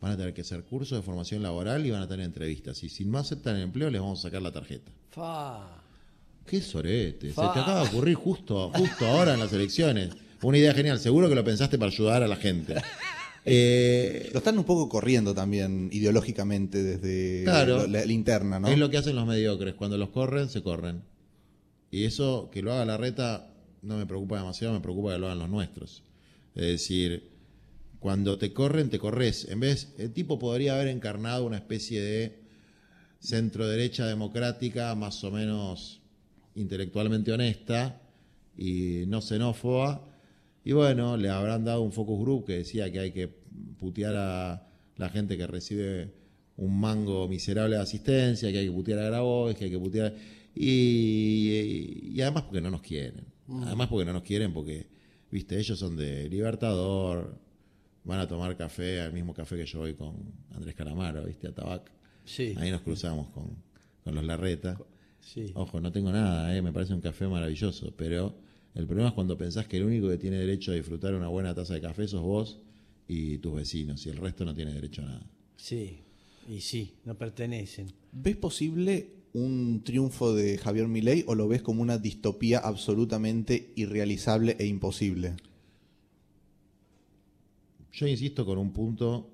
van a tener que hacer cursos de formación laboral y van a tener entrevistas. Y si no aceptan el empleo, les vamos a sacar la tarjeta. Fa. Qué sorete, se te acaba de ocurrir justo, justo ahora en las elecciones. Una idea genial. Seguro que lo pensaste para ayudar a la gente. Eh, Lo están un poco corriendo también ideológicamente desde Claro. la, la interna, ¿no? Es lo que hacen los mediocres. Cuando los corren, se corren. Y eso, que lo haga la reta, no me preocupa demasiado, me preocupa que lo hagan los nuestros. Es decir, cuando te corren, te corres. En vez, el tipo podría haber encarnado una especie de centro-derecha democrática, más o menos intelectualmente honesta y no xenófoba. Y bueno, le habrán dado un focus group que decía que hay que putear a la gente que recibe un mango miserable de asistencia, que hay que putear a Grabois, que hay que putear... Y, y además porque no nos quieren. Además porque no nos quieren porque, viste, ellos son de Libertador, van a tomar café al mismo café que yo voy con Andrés Calamaro, viste, a Tabac. Sí, Ahí nos cruzamos con, con los Larreta. Sí. Ojo, no tengo nada, ¿eh? me parece un café maravilloso, pero el problema es cuando pensás que el único que tiene derecho a disfrutar una buena taza de café sos vos y tus vecinos, y el resto no tiene derecho a nada. Sí, y sí, no pertenecen. ¿Ves posible un triunfo de Javier Milei o lo ves como una distopía absolutamente irrealizable e imposible? Yo insisto con un punto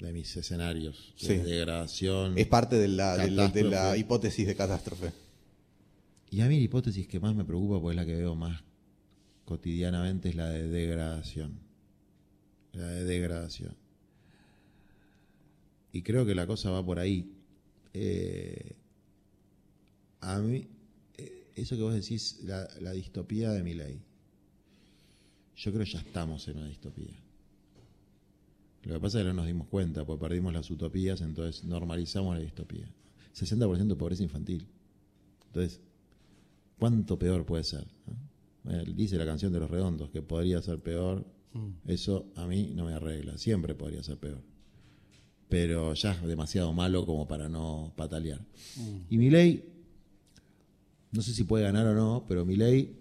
de mis escenarios Sí. de degradación. Es parte de la, de la- de la Catástrofe. hipótesis de catástrofe. Y a mí la hipótesis que más me preocupa, porque es la que veo más cotidianamente, es la de degradación. La de degradación. Y creo que la cosa va por ahí. Eh, a mí, eh, eso que vos decís, la, la distopía de mi ley. Yo creo que ya estamos en una distopía. Lo que pasa es que no nos dimos cuenta, porque perdimos las utopías, entonces normalizamos la distopía. 60% de pobreza infantil. Entonces, ¿cuánto peor puede ser? Bueno, dice la canción de los redondos que podría ser peor. Eso a mí no me arregla. Siempre podría ser peor. Pero ya es demasiado malo como para no patalear. Y Milei, no sé si puede ganar o no, pero Milei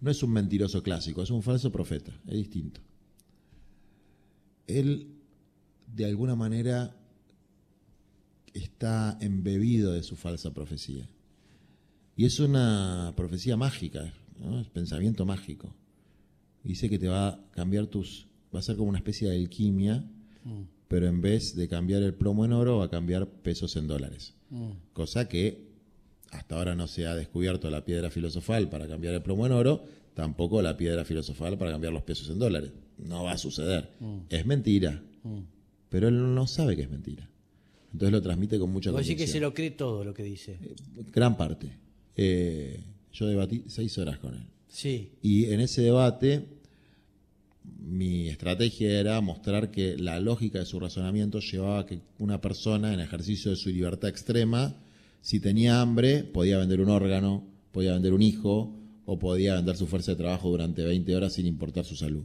no es un mentiroso clásico, es un falso profeta. Es distinto. Él, de alguna manera, está embebido de su falsa profecía. Y es una profecía mágica, ¿no? es pensamiento mágico. Dice que te va a cambiar tus. va a ser como una especie de alquimia, pero en vez de cambiar el plomo en oro, va a cambiar pesos en dólares. Cosa que hasta ahora no se ha descubierto la piedra filosofal para cambiar el plomo en oro, tampoco la piedra filosofal para cambiar los pesos en dólares. No va a suceder. Es mentira. Pero él no sabe que es mentira. Entonces lo transmite con mucha Vos decís que convicción. se lo cree todo lo que dice. Gran parte. Eh, yo debatí seis horas con él. Sí, Y en ese debate, mi estrategia era mostrar que la lógica de su razonamiento llevaba a que una persona, en ejercicio de su libertad extrema, si tenía hambre, podía vender un órgano, podía vender un hijo, o podía vender su fuerza de trabajo durante 20 horas sin importar su salud.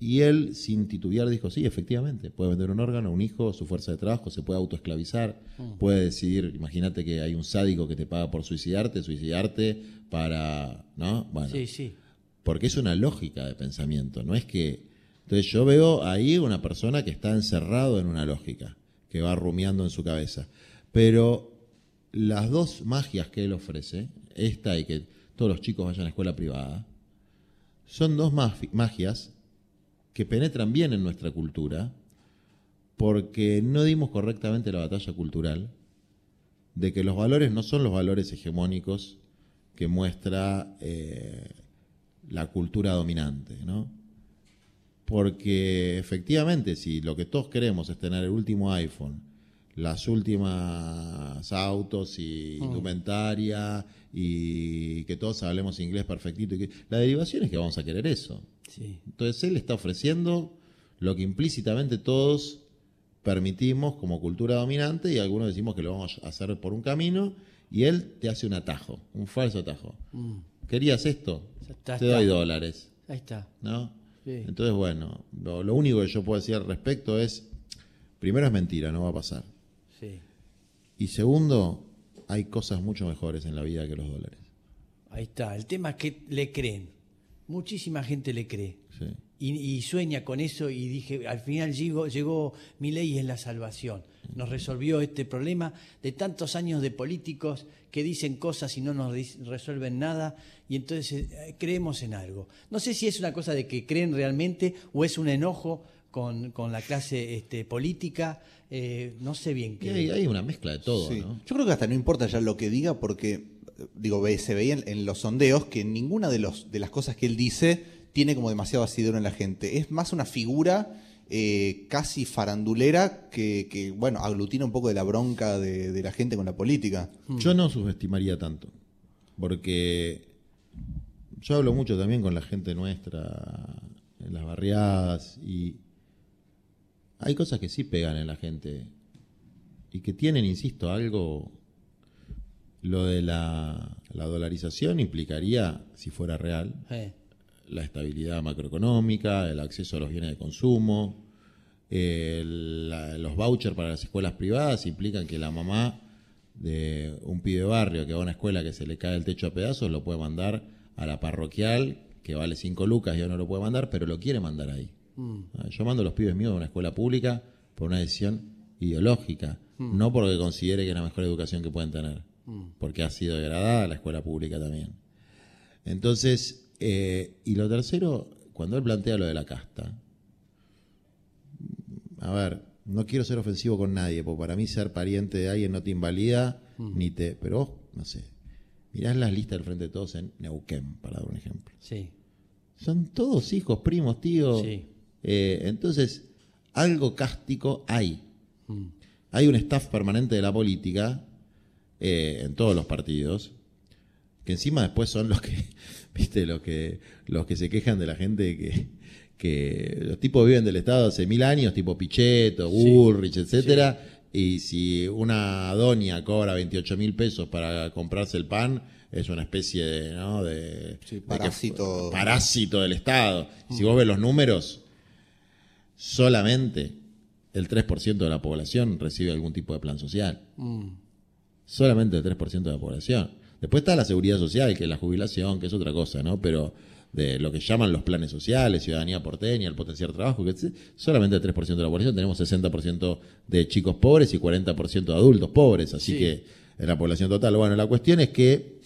Y él, sin titubear, dijo, sí, efectivamente, puede vender un órgano, un hijo, su fuerza de trabajo, se puede autoesclavizar, puede decidir, imagínate que hay un sádico que te paga por suicidarte, suicidarte para, ¿no? Bueno, sí, sí. porque es una lógica de pensamiento, no es que... Entonces yo veo ahí una persona que está encerrado en una lógica, que va rumiando en su cabeza. Pero las dos magias que él ofrece, esta y que todos los chicos vayan a escuela privada, son dos magi- magias que penetran bien en nuestra cultura porque no dimos correctamente la batalla cultural de que los valores no son los valores hegemónicos que muestra eh, la cultura dominante, ¿no? Porque efectivamente, si lo que todos queremos es tener el último iPhone, las últimas autos y indumentaria y que todos hablemos inglés perfectito, y que, la derivación es que vamos a querer eso. sí. Entonces él está ofreciendo lo que implícitamente todos permitimos como cultura dominante y algunos decimos que lo vamos a hacer por un camino y él te hace un atajo, un falso atajo. ¿Querías esto? Está, te está. doy dólares, Ahí está. ¿no? Sí. Entonces, bueno, lo, lo único que yo puedo decir al respecto es, primero es mentira, no va a pasar. Y segundo, hay cosas mucho mejores en la vida que los dólares. Ahí está. El tema es que le creen. Muchísima gente le cree. Sí. Y, y sueña con eso y dije, al final llegó, llegó mi ley es la salvación. nos resolvió este problema de tantos años de políticos que dicen cosas y no nos resuelven nada y entonces eh, creemos en algo. No sé si es una cosa de que creen realmente o es un enojo con, la clase este, política, eh, no sé bien qué. Hay, una mezcla de todo, ¿no? Yo creo que hasta no importa ya lo que diga porque, digo, se veía en, los sondeos que ninguna de, los, de las cosas que él dice tiene como demasiado asidero en la gente. Es más una figura eh, casi farandulera que, bueno, aglutina un poco de la bronca de, la gente con la política. Hmm. Yo no subestimaría tanto, porque yo hablo mucho también con la gente nuestra en las barriadas y hay cosas que sí pegan en la gente y que tienen, insisto, algo... Lo de la, dolarización implicaría, si fuera real, la estabilidad macroeconómica, el acceso a los bienes de consumo, los vouchers para las escuelas privadas implican que la mamá de un pibe barrio que va a una escuela que se le cae el techo a pedazos lo puede mandar a la parroquial que vale 5 lucas y ya no lo puede mandar, pero lo quiere mandar ahí. Mm. Ah, yo mando a los pibes míos a una escuela pública por una decisión ideológica, mm. no porque considere que es la mejor educación que pueden tener, mm. porque ha sido degradada la escuela pública también. Entonces, eh, y lo tercero, cuando él plantea lo de la casta, a ver, no quiero ser ofensivo con nadie, porque para mí ser pariente de alguien no te invalida, ni te. Pero vos, no sé, mirás las listas del frente de todos en Neuquén, para dar un ejemplo. Sí. Son todos hijos, primos, tíos. Sí. Eh, entonces, algo cástico hay. Mm. Hay un staff permanente de la política eh, en todos los partidos, que encima después son los que, (laughs) viste, los que, los que se quejan de la gente que, que los tipos viven del Estado hace mil años, tipo Pichetto, Bullrich, etcétera, y si una doña cobra 28 mil pesos para comprarse el pan, es una especie de, ¿no? de, parásito. parásito del Estado. Si vos ves los números, solamente el 3% de la población recibe algún tipo de plan social. Mm. Solamente el 3% de la población. Después está la seguridad social, que es la jubilación, que es otra cosa, ¿no? Pero de lo que llaman los planes sociales, ciudadanía porteña, el potenciar trabajo, que solamente el 3% de la población, tenemos 60% de chicos pobres y 40% de adultos pobres, así que en la población total. Bueno, la cuestión es que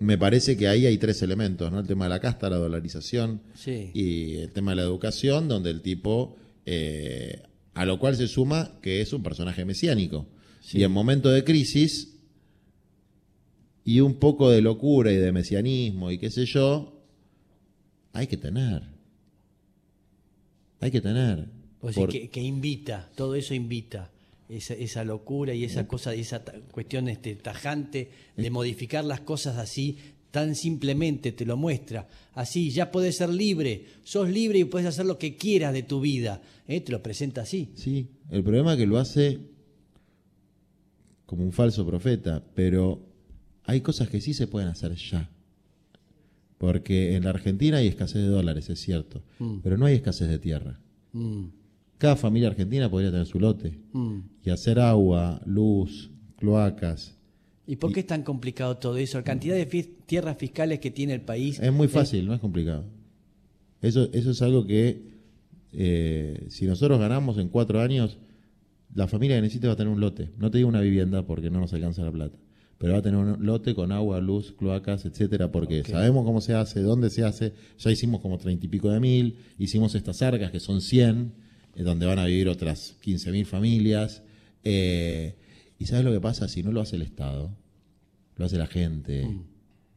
me parece que ahí hay tres elementos, ¿no? El tema de la casta, la dolarización y el tema de la educación, donde el tipo, eh, a lo cual se suma que es un personaje mesiánico. Y en momento de crisis y un poco de locura y de mesianismo y qué sé yo, hay que tener. Hay que tener. que, invita, todo eso invita. Esa, esa locura y esa cosa, esa cuestión este, tajante de modificar las cosas así, tan simplemente te lo muestra. Así, ya puedes ser libre, sos libre y puedes hacer lo que quieras de tu vida. ¿eh? Te lo presenta así. Sí, el problema es que lo hace como un falso profeta, pero hay cosas que sí se pueden hacer ya. Porque en la Argentina hay escasez de dólares, es cierto, mm. pero no hay escasez de tierra. Mm. Cada familia argentina podría tener su lote mm. y hacer agua, luz, cloacas. ¿Y por qué es tan complicado todo eso? La cantidad de tierras fiscales que tiene el país. Es muy fácil, no es complicado. Eso, eso es algo que eh, si nosotros ganamos en cuatro años, la familia que necesita va a tener un lote. No te digo una vivienda porque no nos alcanza la plata pero va a tener un lote con agua, luz, cloacas, etcétera, porque sabemos cómo se hace, dónde se hace. Ya hicimos como treinta y pico de mil, hicimos estas arcas que son 100, eh, donde van a vivir otras 15 mil familias. Eh, y ¿sabes lo que pasa? Si no lo hace el Estado, lo hace la gente, mm.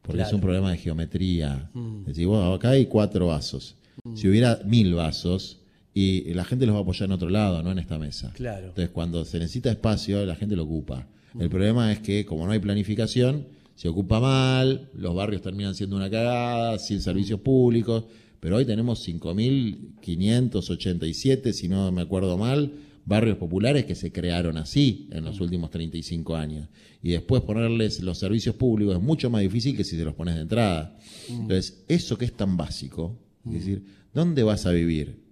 porque es un problema de geometría. Mm. Es decir, acá hay cuatro vasos. Mm. Si hubiera mil vasos, y la gente los va a apoyar en otro lado, no en esta mesa. Claro. Entonces, cuando se necesita espacio, la gente lo ocupa. El problema es que, como no hay planificación, se ocupa mal, los barrios terminan siendo una cagada, sin servicios públicos, pero hoy tenemos 5.587, si no me acuerdo mal, barrios populares que se crearon así en los últimos 35 años. Y después ponerles los servicios públicos es mucho más difícil que si te los pones de entrada. Entonces, eso que es tan básico, es decir, ¿dónde vas a vivir?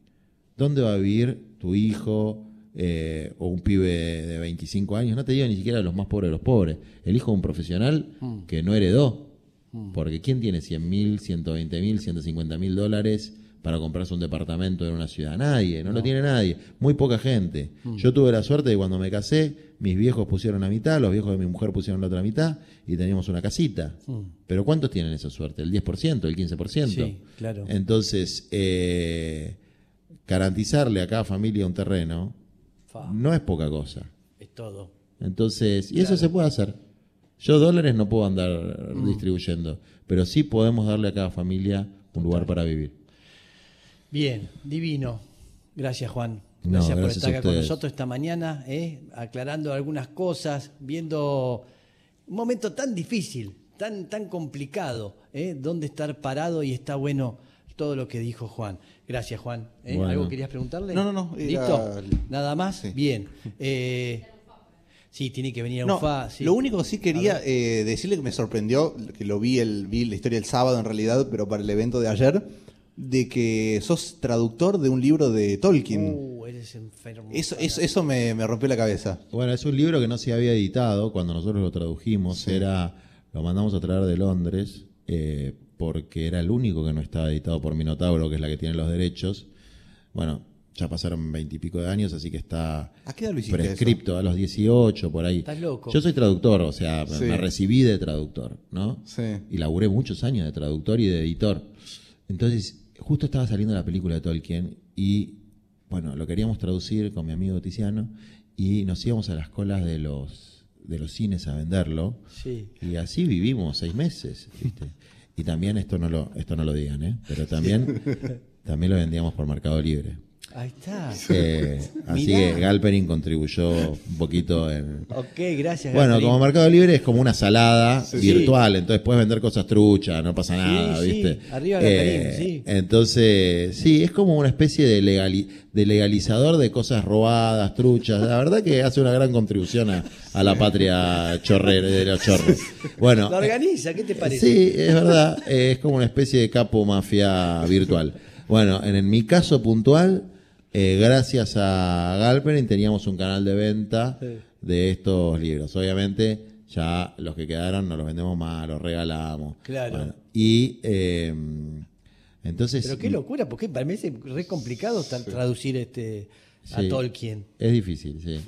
¿Dónde va a vivir tu hijo, eh, o un pibe de 25 años, no te digo ni siquiera los más pobres de los pobres, el hijo de un profesional que no heredó, porque ¿quién tiene 100 mil, 120 mil, 150 mil dólares para comprarse un departamento en una ciudad. Nadie, no, lo tiene nadie. Muy poca gente. Yo tuve la suerte de cuando me casé, mis viejos pusieron la mitad, los viejos de mi mujer pusieron la otra mitad y teníamos una casita. Pero ¿cuántos tienen esa suerte? ¿El 10%? ¿El 15%? Sí, claro. Entonces, eh, garantizarle a cada familia un terreno Fa, no es poca cosa. es todo. Entonces, y eso se puede hacer. Yo dólares no puedo andar Mm. distribuyendo, pero sí podemos darle a cada familia un lugar para vivir. Bien, divino. Gracias, Juan. No, Gracias por estar acá con nosotros esta mañana, ¿eh? aclarando algunas cosas, viendo un momento tan difícil, tan, tan complicado, ¿eh? dónde estar parado y está bueno todo lo que dijo Juan. Gracias, Juan. ¿eh? Bueno. ¿Algo querías preguntarle? No, no, no, era- ¿Listo? ¿Nada más? Sí. Bien. Eh, sí, tiene que venir a No, UFA. sí. Lo único que sí quería eh, decirle que me sorprendió, que lo vi, el, vi la historia el sábado en realidad, pero para el evento de ayer, de que sos traductor de un libro de Tolkien. Uh, eres enfermo. eso eso, eso me, me rompió la cabeza. Bueno, es un libro que no se había editado cuando nosotros lo tradujimos. Era, lo mandamos a traer de Londres eh, porque era el único que no estaba editado por Minotauro, que es la que tiene los derechos. Bueno, ya pasaron veintipico de años, así que está ¿A qué edad lo prescripto a los 18, por ahí. Estás loco. Yo soy traductor, o sea, Sí. me recibí de traductor, ¿no? Sí. Y laburé muchos años de traductor y de editor. Entonces, justo estaba saliendo la película de Tolkien y, bueno, lo queríamos traducir con mi amigo Tiziano y nos íbamos a las colas de los, de los cines a venderlo. Sí. Y así vivimos seis meses, ¿viste? Y también esto no lo, esto no lo digan, ¿eh? Pero también, también lo vendíamos por Mercado Libre. Ahí está. Eh, (laughs) así que Galperin contribuyó un poquito en, Ok, gracias. bueno, como Mercado Libre es como una salada Sí. virtual, entonces puedes vender cosas truchas, no pasa nada, sí, ¿viste? Eh, arriba Galperín, sí. Entonces, sí, es como una especie de, legali- de legalizador de cosas robadas, truchas. La verdad que hace una gran contribución a, a la patria chorrera de los chorros. Bueno, Lo organiza, ¿qué te parece? Sí, es verdad. eh, es como una especie de capo mafia virtual. Bueno, en, en mi caso puntual, eh, gracias a Galperin teníamos un canal de venta Sí. de estos libros. Obviamente, ya los que quedaron nos los vendemos más, los regalamos. Claro. y eh, entonces. Pero qué locura, porque para mí es re complicado tra- traducir este a Sí. Tolkien. Es difícil, sí.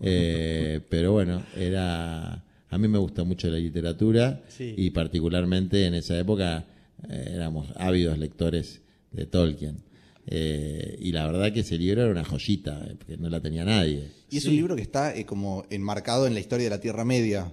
Eh, pero bueno, era. A mí me gusta mucho la literatura y particularmente en esa época eh, éramos ávidos lectores de Tolkien. Eh, y la verdad que ese libro era una joyita, eh, porque no la tenía nadie. Y es Sí. un libro que está eh, como enmarcado en la historia de la Tierra Media.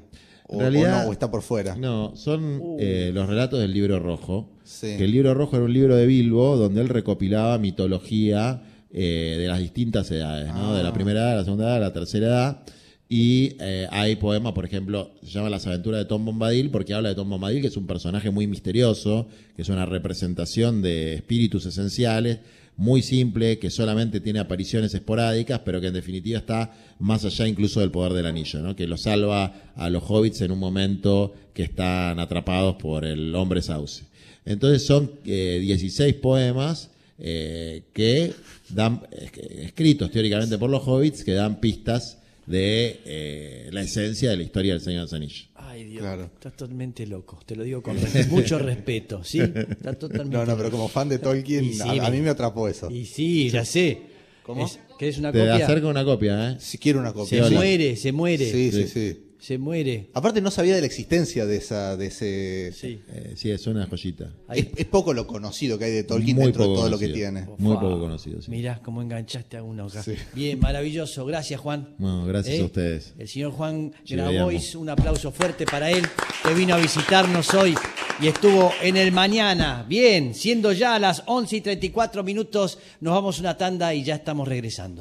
O, realidad- o no, o está por fuera. No, son Uh. eh, los relatos del libro rojo. Sí. Que el libro rojo era un libro de Bilbo donde él recopilaba mitología eh, de las distintas edades, ¿no? Ah. De la primera edad, la segunda edad, la tercera edad. Y eh, hay poemas, por ejemplo, se llama Las aventuras de Tom Bombadil porque habla de Tom Bombadil, que es un personaje muy misterioso, que es una representación de espíritus esenciales, muy simple, que solamente tiene apariciones esporádicas, pero que en definitiva está más allá incluso del poder del anillo, que lo salva a los hobbits en un momento que están atrapados por el hombre sauce. Entonces son eh, 16 poemas eh, que dan, escritos teóricamente por los hobbits, que dan pistas de eh, la esencia de la historia del Señor de los. Ay, Dios, Claro. estás totalmente loco. Te lo digo con (laughs) mucho respeto, ¿sí? Estás totalmente No, no, pero como fan de Tolkien, sí, a, a mí me atrapó eso. Y sí, ya sé. ¿Cómo? Es- ¿Querés una Te copia? acerco una copia, ¿eh? Si quiero una Se copia. Sí, muere, se muere. Sí, sí, Sí. Se muere. Aparte no sabía de la existencia de esa, de ese. Sí. Eh, sí, es una joyita. Es, es poco lo conocido que hay de Tolkien Muy dentro de poco todo lo que conocido. tiene. Muy poco conocido, sí. Mirá cómo enganchaste a uno acá. Sí. Bien, maravilloso. Gracias, Juan. Bueno, gracias ¿Eh? a ustedes. El señor Juan Sí, Grabois, un aplauso fuerte para él, que vino a visitarnos hoy y estuvo en el mañana. Bien, siendo ya las 11 y 34 minutos, nos vamos a una tanda y ya estamos regresando.